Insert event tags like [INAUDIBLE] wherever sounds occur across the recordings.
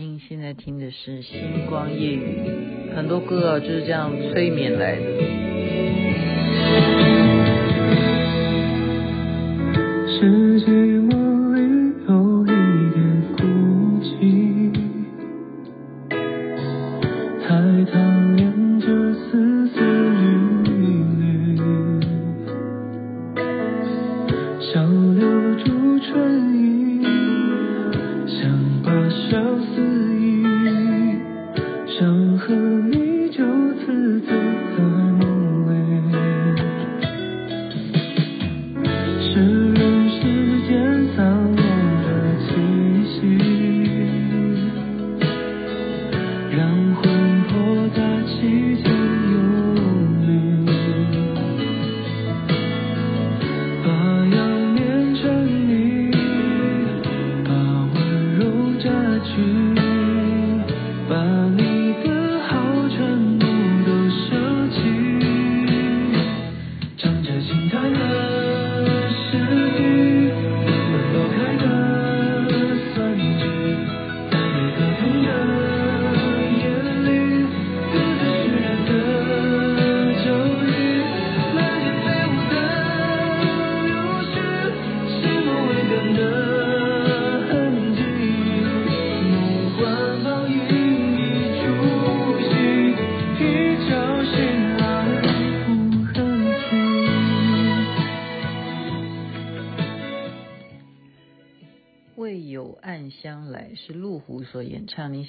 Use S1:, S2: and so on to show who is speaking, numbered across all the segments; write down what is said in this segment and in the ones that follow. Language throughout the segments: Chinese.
S1: 您现在听的是《星光夜雨》，很多歌啊就是这样催眠来的。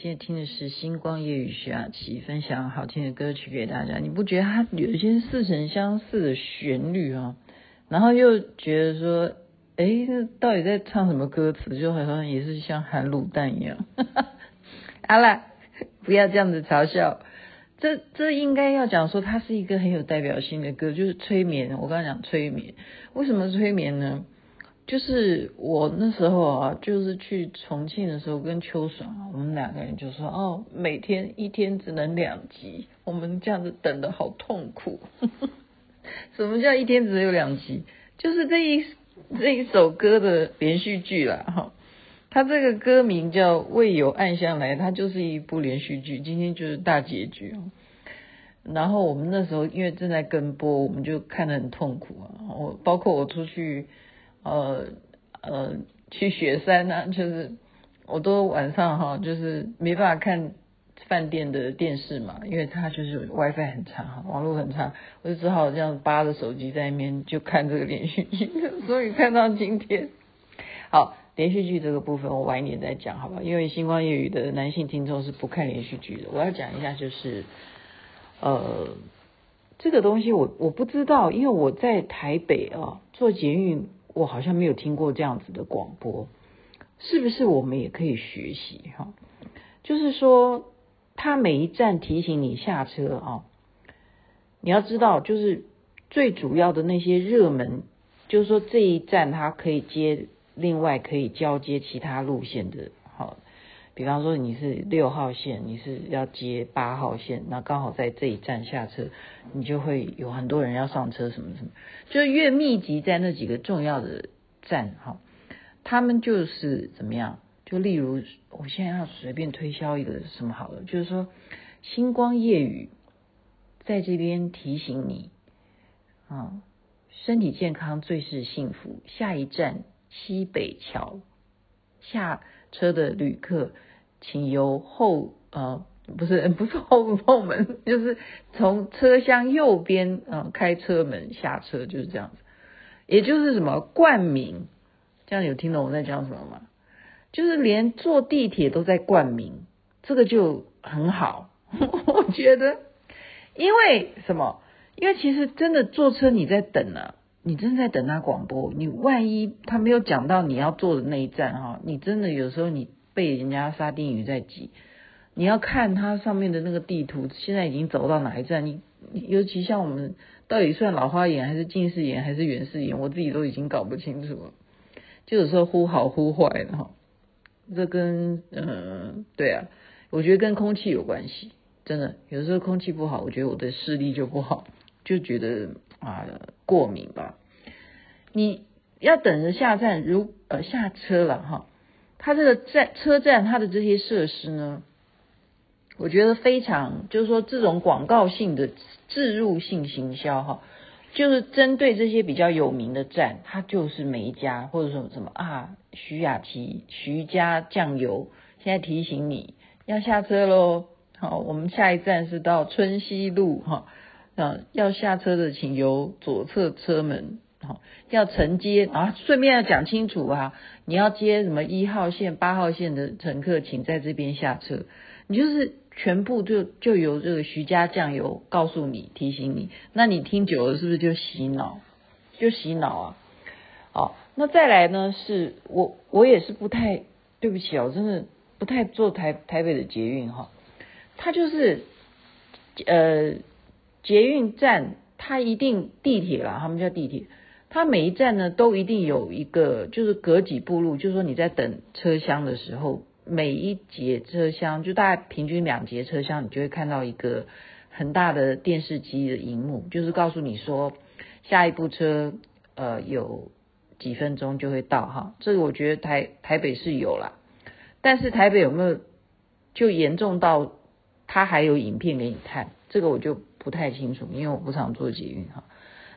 S2: 现在听的是《
S1: 星光夜雨》，徐雅琪分享好听的歌曲给大家。你不觉得它有一些似曾相似的旋律啊？然后又觉得说，哎，这到底在唱什么歌词？就好像也是像含卤蛋一样。[LAUGHS] 好了，不要这样子嘲笑。这这应该要讲说，它是一个很有代表性的歌，就是催眠。我刚刚讲催眠，为什么催眠呢？就是我那时候啊，就是去重庆的时候，跟秋爽，我们两个人就说哦，每天一天只能两集，我们这样子等得好痛苦。[LAUGHS] 什么叫一天只有两集？就是这一这一首歌的连续剧啦，哈。它这个歌名叫《为有暗香来》，它就是一部连续剧，今天就是大结局。然后我们那时候因为正在跟播，我们就看得很痛苦啊。我包括我出去。呃呃，去雪山呢、啊，就是我都晚上哈，就是没办法看饭店的电视嘛，因为它就是 WiFi 很差哈，网络很差，我就只好这样扒着手机在那边就看这个连续剧，所以看到今天。[LAUGHS] 好，连续剧这个部分我晚一点再讲，好吧？因为星光夜雨的男性听众是不看连续剧的，我要讲一下就是，呃，这个东西我我不知道，因为我在台北啊做捷运。我好像没有听过这样子的广播，是不是我们也可以学习哈？就是说，他每一站提醒你下车啊，你要知道，就是最主要的那些热门，就是说这一站它可以接，另外可以交接其他路线的，好。比方说你是六号线，你是要接八号线，那刚好在这一站下车，你就会有很多人要上车，什么什么，就越密集在那几个重要的站哈，他们就是怎么样？就例如我现在要随便推销一个什么好了，就是说星光夜雨在这边提醒你啊，身体健康最是幸福。下一站西北桥下车的旅客。请由后呃不是 [LAUGHS] 不是后后门，[LAUGHS] 就是从车厢右边呃开车门下车，就是这样子。也就是什么冠名，这样有听懂我在讲什么吗？就是连坐地铁都在冠名，这个就很好，[LAUGHS] 我觉得。因为什么？因为其实真的坐车你在等啊，你真的在等他广播。你万一他没有讲到你要坐的那一站哈，你真的有时候你。被人家沙丁鱼在挤，你要看它上面的那个地图，现在已经走到哪一站？你尤其像我们到底算老花眼还是近视眼还是远视眼，我自己都已经搞不清楚了。就有时候忽好忽坏的哈，这跟嗯对啊，我觉得跟空气有关系，真的有时候空气不好，我觉得我的视力就不好，就觉得啊过敏吧。你要等着下站，如呃下车了哈。它这个站车站它的这些设施呢，我觉得非常，就是说这种广告性的置入性行销哈，就是针对这些比较有名的站，它就是每一家或者说什么啊，徐雅琪徐家酱油，现在提醒你要下车喽，好，我们下一站是到春熙路哈，嗯，要下车的请由左侧车门。好，要承接啊，顺便要讲清楚啊，你要接什么一号线、八号线的乘客，请在这边下车。你就是全部就就由这个徐家酱油告诉你、提醒你，那你听久了是不是就洗脑？就洗脑啊！好，那再来呢？是我我也是不太对不起哦，真的不太坐台台北的捷运哈，它就是呃捷运站，它一定地铁啦，他们叫地铁。它每一站呢，都一定有一个，就是隔几步路，就是说你在等车厢的时候，每一节车厢就大概平均两节车厢，你就会看到一个很大的电视机的荧幕，就是告诉你说下一部车呃有几分钟就会到哈。这个我觉得台台北是有啦，但是台北有没有就严重到它还有影片给你看？这个我就不太清楚，因为我不常坐捷运哈。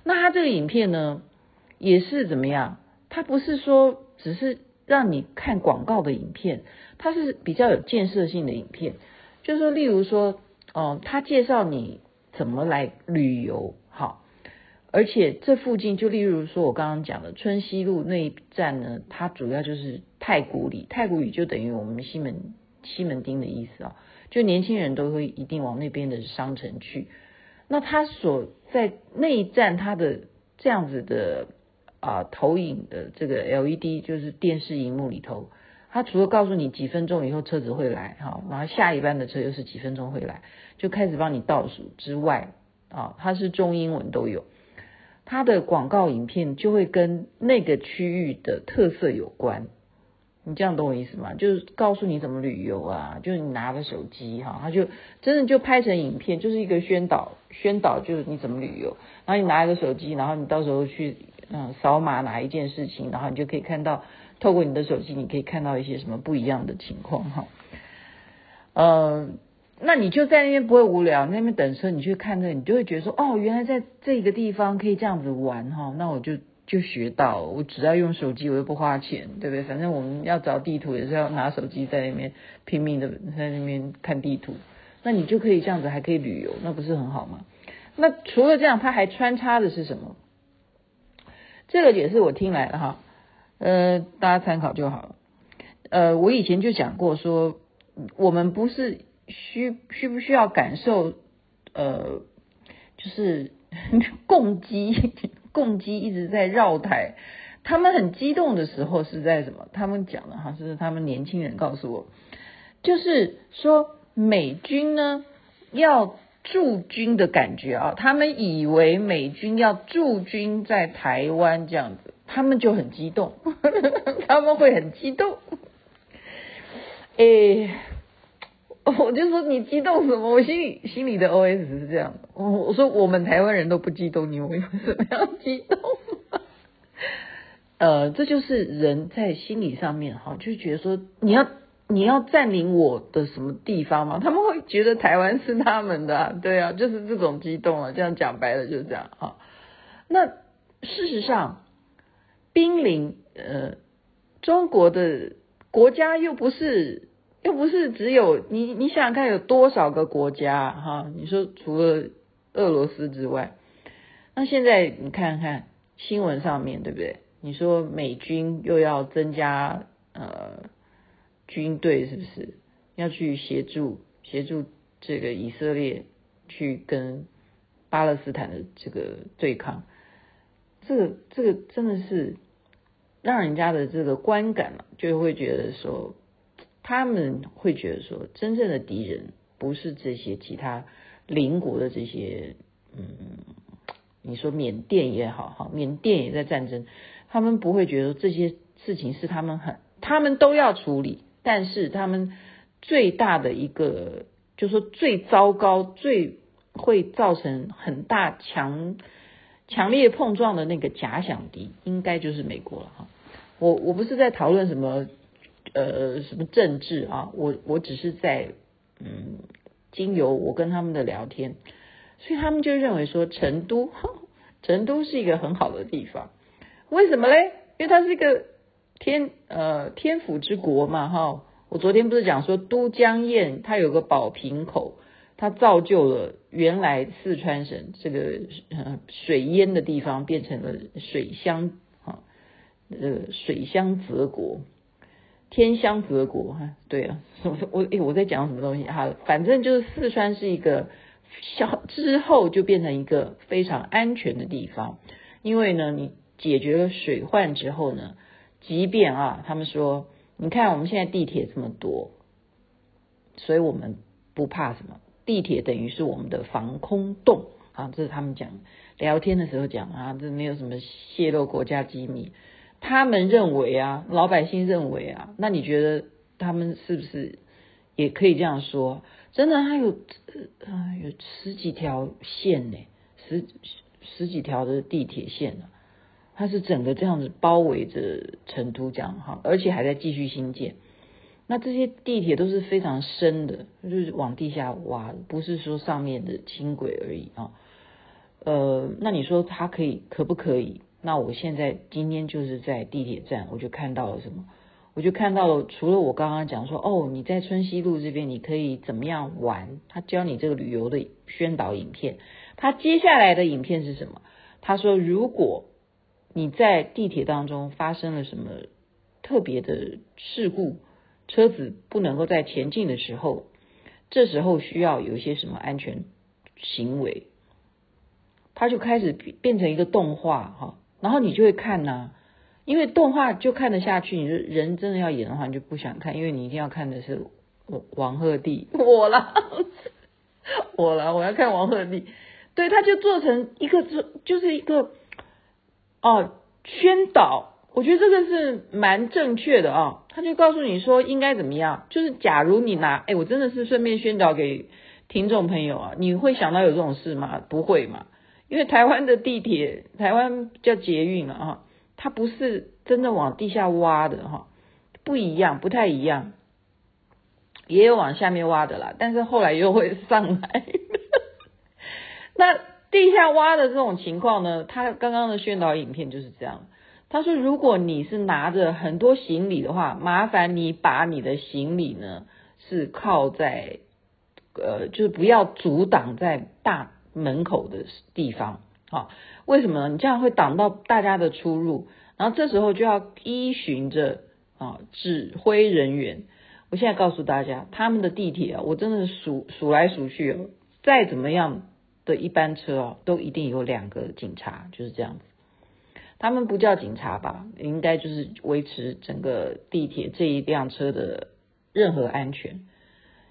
S1: 那它这个影片呢？也是怎么样？它不是说只是让你看广告的影片，它是比较有建设性的影片。就是说，例如说，哦，他介绍你怎么来旅游，好，而且这附近就例如说我刚刚讲的春熙路那一站呢，它主要就是太古里，太古里就等于我们西门西门町的意思啊，就年轻人都会一定往那边的商城去。那他所在那一站，它的这样子的。啊，投影的这个 LED 就是电视荧幕里头，它除了告诉你几分钟以后车子会来，哈，然后下一班的车又是几分钟会来，就开始帮你倒数之外，啊，它是中英文都有，它的广告影片就会跟那个区域的特色有关，你这样懂我意思吗？就是告诉你怎么旅游啊，就是你拿着手机哈，它就真的就拍成影片，就是一个宣导，宣导就是你怎么旅游，然后你拿一个手机，然后你到时候去。嗯，扫码哪一件事情，然后你就可以看到，透过你的手机，你可以看到一些什么不一样的情况哈。呃，那你就在那边不会无聊，那边等车，你去看这，你就会觉得说，哦，原来在这个地方可以这样子玩哈。那我就就学到，我只要用手机，我又不花钱，对不对？反正我们要找地图也是要拿手机在那边拼命的在那边看地图，那你就可以这样子，还可以旅游，那不是很好吗？那除了这样，它还穿插的是什么？这个也是我听来的哈，呃，大家参考就好了。呃，我以前就讲过说，我们不是需需不需要感受，呃，就是 [LAUGHS] 共击 [LAUGHS] 共击一直在绕台，他们很激动的时候是在什么？他们讲的哈，是他们年轻人告诉我，就是说美军呢要。驻军的感觉啊，他们以为美军要驻军在台湾这样子，他们就很激动，[LAUGHS] 他们会很激动。哎，我就说你激动什么？我心里心里的 OS 是这样的，我我说我们台湾人都不激动，你为什么要激动？[LAUGHS] 呃，这就是人在心理上面哈，就觉得说你要。你要占领我的什么地方吗？他们会觉得台湾是他们的，对啊，就是这种激动啊，这样讲白了就是这样哈。那事实上，濒临呃中国的国家又不是又不是只有你，你想想看有多少个国家哈？你说除了俄罗斯之外，那现在你看看新闻上面对不对？你说美军又要增加呃。军队是不是要去协助协助这个以色列去跟巴勒斯坦的这个对抗？这个这个真的是让人家的这个观感啊，就会觉得说，他们会觉得说，真正的敌人不是这些其他邻国的这些，嗯，你说缅甸也好，哈，缅甸也在战争，他们不会觉得这些事情是他们很，他们都要处理。但是他们最大的一个，就说最糟糕、最会造成很大强强烈碰撞的那个假想敌，应该就是美国了哈。我我不是在讨论什么呃什么政治啊，我我只是在嗯经由我跟他们的聊天，所以他们就认为说成都成都是一个很好的地方，为什么嘞？因为它是一个天呃天府之国嘛哈。我昨天不是讲说都江堰它有个宝瓶口，它造就了原来四川省这个水淹的地方变成了水乡啊，呃水乡泽国，天香泽国哈，对啊，[LAUGHS] 我我诶我在讲什么东西哈，反正就是四川是一个小之后就变成一个非常安全的地方，因为呢你解决了水患之后呢，即便啊他们说。你看我们现在地铁这么多，所以我们不怕什么。地铁等于是我们的防空洞啊，这是他们讲聊天的时候讲啊，这没有什么泄露国家机密。他们认为啊，老百姓认为啊，那你觉得他们是不是也可以这样说？真的，他有呃有十几条线呢，十十几条的地铁线呢。它是整个这样子包围着成都这样哈，而且还在继续新建。那这些地铁都是非常深的，就是往地下挖，不是说上面的轻轨而已啊。呃，那你说它可以可不可以？那我现在今天就是在地铁站，我就看到了什么？我就看到了，除了我刚刚讲说哦，你在春熙路这边你可以怎么样玩？他教你这个旅游的宣导影片。他接下来的影片是什么？他说如果。你在地铁当中发生了什么特别的事故，车子不能够再前进的时候，这时候需要有一些什么安全行为，它就开始变成一个动画哈，然后你就会看呐，因为动画就看得下去，你说人真的要演的话，你就不想看，因为你一定要看的是王王鹤棣，[LAUGHS] 我啦，我啦，我要看王鹤棣，对，他就做成一个就就是一个。哦，宣导，我觉得这个是蛮正确的啊、哦。他就告诉你说应该怎么样，就是假如你拿，哎，我真的是顺便宣导给听众朋友啊，你会想到有这种事吗？不会嘛，因为台湾的地铁，台湾叫捷运啊，它不是真的往地下挖的哈，不一样，不太一样，也有往下面挖的啦，但是后来又会上来，[LAUGHS] 那。地下挖的这种情况呢，他刚刚的宣导影片就是这样。他说，如果你是拿着很多行李的话，麻烦你把你的行李呢是靠在，呃，就是不要阻挡在大门口的地方好。为什么呢？你这样会挡到大家的出入，然后这时候就要依循着啊指挥人员。我现在告诉大家，他们的地铁啊，我真的数数来数去，再怎么样。的一班车哦，都一定有两个警察，就是这样子。他们不叫警察吧？应该就是维持整个地铁这一辆车的任何安全。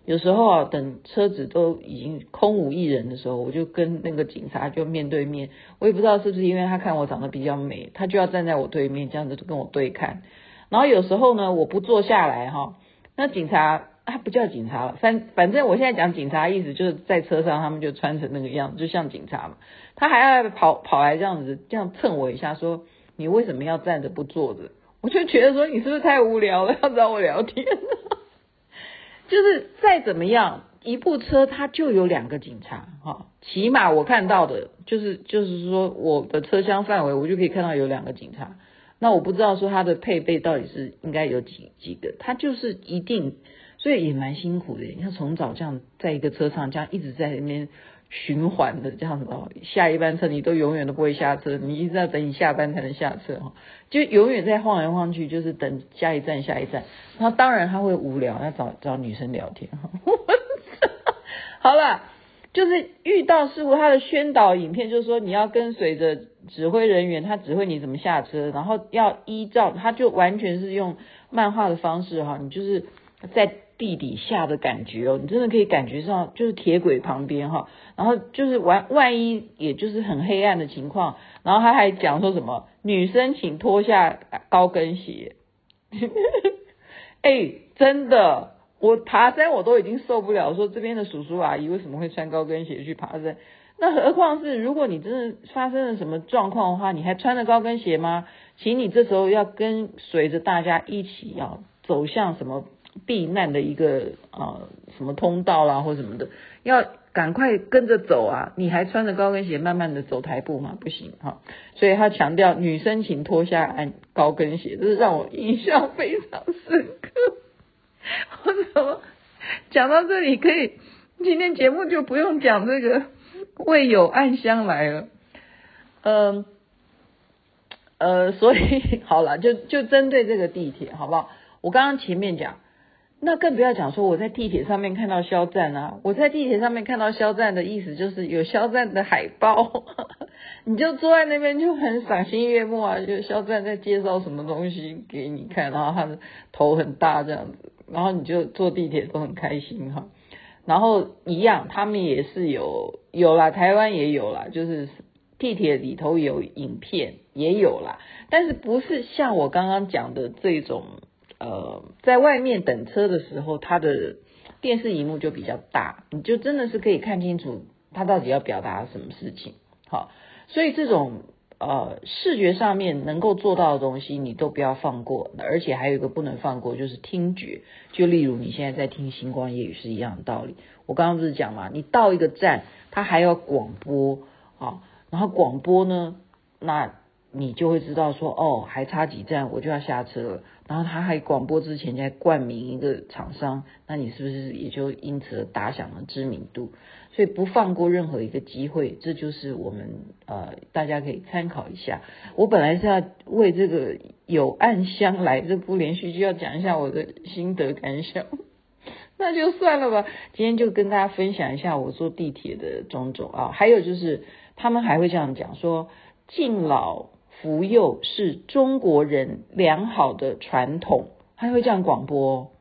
S1: 有时候啊，等车子都已经空无一人的时候，我就跟那个警察就面对面。我也不知道是不是因为他看我长得比较美，他就要站在我对面，这样子跟我对看。然后有时候呢，我不坐下来哈，那警察。他不叫警察了，反反正我现在讲警察意思就是在车上，他们就穿成那个样子，就像警察嘛。他还要跑跑来这样子，这样蹭我一下，说你为什么要站着不坐着？我就觉得说你是不是太无聊了，要找我聊天？[LAUGHS] 就是再怎么样，一部车它就有两个警察哈，起码我看到的就是就是说我的车厢范围，我就可以看到有两个警察。那我不知道说它的配备到底是应该有几几个，他就是一定。所以也蛮辛苦的，你看从早这样在一个车上这样一直在那边循环的这样子哦，下一班车你都永远都不会下车，你一直要等你下班才能下车哈，就永远在晃来晃去，就是等下一站下一站。那当然他会无聊，要找找女生聊天哈。[LAUGHS] 好了，就是遇到事故，他的宣导影片就是说你要跟随着指挥人员，他指挥你怎么下车，然后要依照，他就完全是用漫画的方式哈，你就是在。地底下的感觉哦，你真的可以感觉上就是铁轨旁边哈，然后就是万万一也就是很黑暗的情况，然后他还讲说什么女生请脱下高跟鞋，[LAUGHS] 哎，真的，我爬山我都已经受不了，说这边的叔叔阿姨为什么会穿高跟鞋去爬山？那何况是如果你真的发生了什么状况的话，你还穿着高跟鞋吗？请你这时候要跟随着大家一起要。走向什么避难的一个啊、呃、什么通道啦或什么的，要赶快跟着走啊！你还穿着高跟鞋慢慢的走台步吗？不行哈！所以他强调女生请脱下安高跟鞋，这是让我印象非常深刻。[LAUGHS] 我怎么讲到这里可以？今天节目就不用讲这个为有暗香来了。嗯。呃，所以好了，就就针对这个地铁，好不好？我刚刚前面讲，那更不要讲说我在地铁上面看到肖战啊，我在地铁上面看到肖战的意思就是有肖战的海报，[LAUGHS] 你就坐在那边就很赏心悦目啊，就肖战在介绍什么东西给你看，然后他的头很大这样子，然后你就坐地铁都很开心哈。然后一样，他们也是有有啦，台湾也有啦，就是。地铁里头有影片也有啦，但是不是像我刚刚讲的这种，呃，在外面等车的时候，它的电视荧幕就比较大，你就真的是可以看清楚它到底要表达什么事情。好，所以这种呃视觉上面能够做到的东西，你都不要放过。而且还有一个不能放过，就是听觉。就例如你现在在听星光夜雨是一样的道理。我刚刚不是讲嘛，你到一个站，它还要广播，啊。然后广播呢，那你就会知道说，哦，还差几站我就要下车了。然后他还广播之前在冠名一个厂商，那你是不是也就因此打响了知名度？所以不放过任何一个机会，这就是我们呃大家可以参考一下。我本来是要为这个《有暗香来》这部连续剧要讲一下我的心得感想，[LAUGHS] 那就算了吧。今天就跟大家分享一下我坐地铁的种种啊，还有就是。他们还会这样讲说，敬老扶幼是中国人良好的传统，他会这样广播。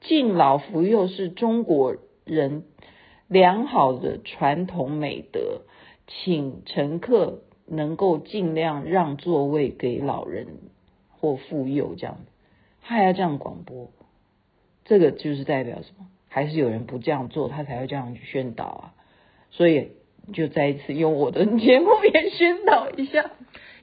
S1: 敬老扶幼是中国人良好的传统美德，请乘客能够尽量让座位给老人或妇幼，这样他还要这样广播，这个就是代表什么？还是有人不这样做，他才会这样宣导啊。所以。就再一次用我的节目也宣导一下，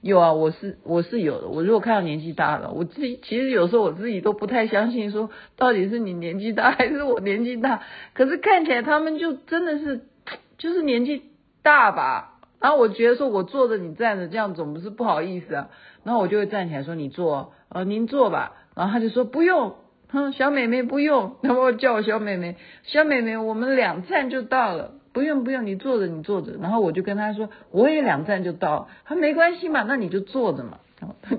S1: 有啊，我是我是有的。我如果看到年纪大了，我自己其实有时候我自己都不太相信，说到底是你年纪大还是我年纪大。可是看起来他们就真的是就是年纪大吧。然后我觉得说我坐着你站着这样总不是不好意思啊。然后我就会站起来说你坐，呃您坐吧。然后他就说不用，哼，小美眉不用。然后叫我小美眉，小美眉我们两站就到了。不用不用，你坐着你坐着，然后我就跟他说，我也两站就到，他说没关系嘛，那你就坐着嘛，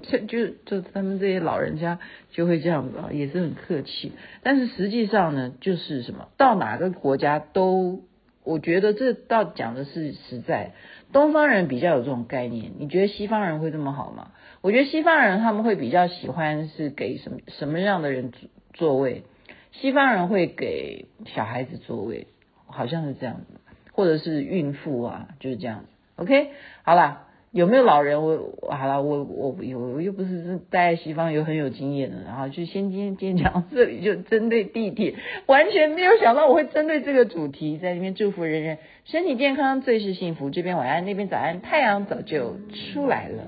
S1: 就就就他们这些老人家就会这样子啊，也是很客气。但是实际上呢，就是什么，到哪个国家都，我觉得这倒讲的是实在，东方人比较有这种概念，你觉得西方人会这么好吗？我觉得西方人他们会比较喜欢是给什么什么样的人座位，西方人会给小孩子座位，好像是这样子。或者是孕妇啊，就是这样子。OK，好了，有没有老人？我好了，我我，我又不是在西方有很有经验的。然后就先今天今天讲到这里，就针对地铁，完全没有想到我会针对这个主题，在里面祝福人人身体健康，最是幸福。这边晚安，那边早安，太阳早就出来了。